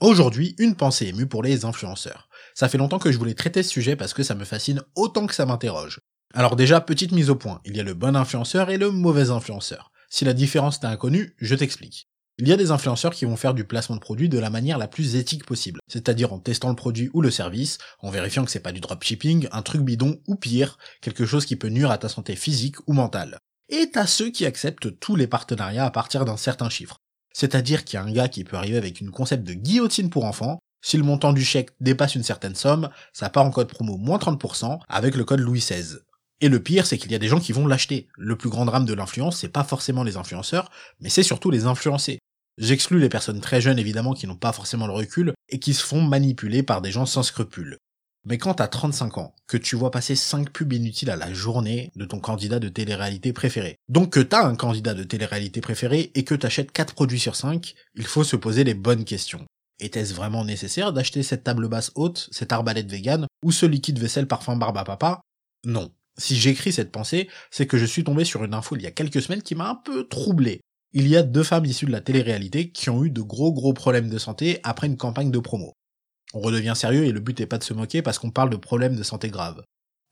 Aujourd'hui, une pensée émue pour les influenceurs. Ça fait longtemps que je voulais traiter ce sujet parce que ça me fascine autant que ça m'interroge. Alors déjà, petite mise au point, il y a le bon influenceur et le mauvais influenceur. Si la différence t'est inconnue, je t'explique. Il y a des influenceurs qui vont faire du placement de produit de la manière la plus éthique possible, c'est-à-dire en testant le produit ou le service, en vérifiant que c'est pas du dropshipping, un truc bidon ou pire, quelque chose qui peut nuire à ta santé physique ou mentale. Et t'as ceux qui acceptent tous les partenariats à partir d'un certain chiffre. C'est-à-dire qu'il y a un gars qui peut arriver avec une concept de guillotine pour enfants, si le montant du chèque dépasse une certaine somme, ça part en code promo moins 30% avec le code Louis XVI. Et le pire, c'est qu'il y a des gens qui vont l'acheter. Le plus grand drame de l'influence, c'est pas forcément les influenceurs, mais c'est surtout les influencés. J'exclus les personnes très jeunes évidemment qui n'ont pas forcément le recul et qui se font manipuler par des gens sans scrupules. Mais quand t'as 35 ans, que tu vois passer 5 pubs inutiles à la journée de ton candidat de télé-réalité préféré, donc que t'as un candidat de télé-réalité préféré et que t'achètes 4 produits sur 5, il faut se poser les bonnes questions. Était-ce vraiment nécessaire d'acheter cette table basse haute, cette arbalète vegan, ou ce liquide vaisselle parfum barbe à papa? Non. Si j'écris cette pensée, c'est que je suis tombé sur une info il y a quelques semaines qui m'a un peu troublé il y a deux femmes issues de la télé-réalité qui ont eu de gros gros problèmes de santé après une campagne de promo. On redevient sérieux et le but n'est pas de se moquer parce qu'on parle de problèmes de santé graves.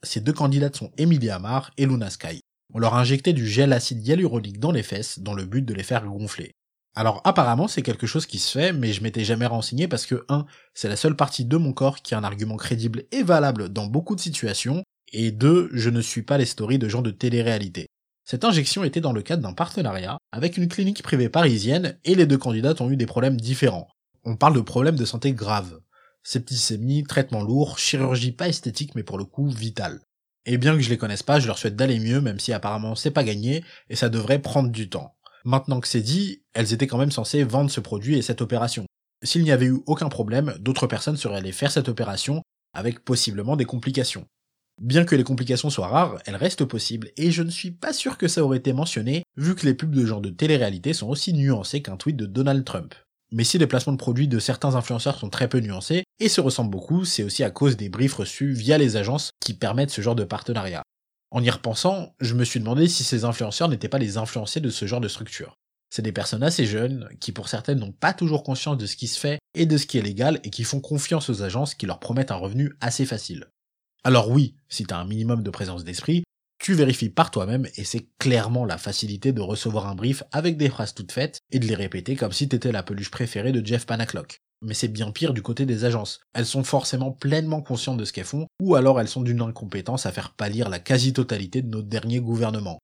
Ces deux candidates sont Emilie Amar et Luna Sky. On leur a injecté du gel acide hyaluronique dans les fesses dans le but de les faire gonfler. Alors apparemment c'est quelque chose qui se fait, mais je m'étais jamais renseigné parce que 1. C'est la seule partie de mon corps qui a un argument crédible et valable dans beaucoup de situations, et 2. Je ne suis pas les stories de gens de télé-réalité. Cette injection était dans le cadre d'un partenariat avec une clinique privée parisienne et les deux candidates ont eu des problèmes différents. On parle de problèmes de santé graves. Septicémie, traitement lourd, chirurgie pas esthétique mais pour le coup vitale. Et bien que je les connaisse pas, je leur souhaite d'aller mieux même si apparemment c'est pas gagné et ça devrait prendre du temps. Maintenant que c'est dit, elles étaient quand même censées vendre ce produit et cette opération. S'il n'y avait eu aucun problème, d'autres personnes seraient allées faire cette opération avec possiblement des complications. Bien que les complications soient rares, elles restent possibles, et je ne suis pas sûr que ça aurait été mentionné, vu que les pubs de genre de télé-réalité sont aussi nuancés qu'un tweet de Donald Trump. Mais si les placements de produits de certains influenceurs sont très peu nuancés, et se ressemblent beaucoup, c'est aussi à cause des briefs reçus via les agences qui permettent ce genre de partenariat. En y repensant, je me suis demandé si ces influenceurs n'étaient pas les influencés de ce genre de structure. C'est des personnes assez jeunes, qui pour certaines n'ont pas toujours conscience de ce qui se fait et de ce qui est légal, et qui font confiance aux agences qui leur promettent un revenu assez facile. Alors oui, si t'as un minimum de présence d'esprit, tu vérifies par toi-même et c'est clairement la facilité de recevoir un brief avec des phrases toutes faites et de les répéter comme si t'étais la peluche préférée de Jeff Panaclock. Mais c'est bien pire du côté des agences. Elles sont forcément pleinement conscientes de ce qu'elles font, ou alors elles sont d'une incompétence à faire pâlir la quasi-totalité de notre dernier gouvernement.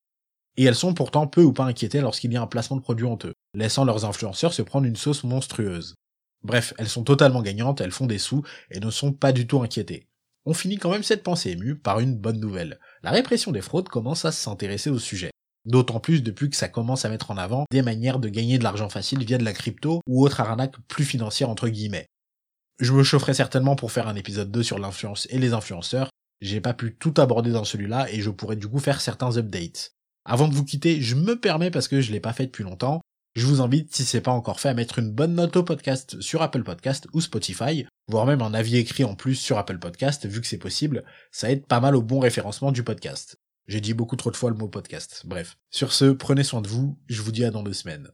Et elles sont pourtant peu ou pas inquiétées lorsqu'il y a un placement de produit honteux, laissant leurs influenceurs se prendre une sauce monstrueuse. Bref, elles sont totalement gagnantes, elles font des sous, et ne sont pas du tout inquiétées on finit quand même cette pensée émue par une bonne nouvelle. La répression des fraudes commence à s'intéresser au sujet. D'autant plus depuis que ça commence à mettre en avant des manières de gagner de l'argent facile via de la crypto ou autre arnaque plus financière entre guillemets. Je me chaufferai certainement pour faire un épisode 2 sur l'influence et les influenceurs, j'ai pas pu tout aborder dans celui-là et je pourrais du coup faire certains updates. Avant de vous quitter, je me permets parce que je l'ai pas fait depuis longtemps, je vous invite, si c'est pas encore fait, à mettre une bonne note au podcast sur Apple Podcast ou Spotify, voire même un avis écrit en plus sur Apple Podcast, vu que c'est possible, ça aide pas mal au bon référencement du podcast. J'ai dit beaucoup trop de fois le mot podcast. Bref. Sur ce, prenez soin de vous, je vous dis à dans deux semaines.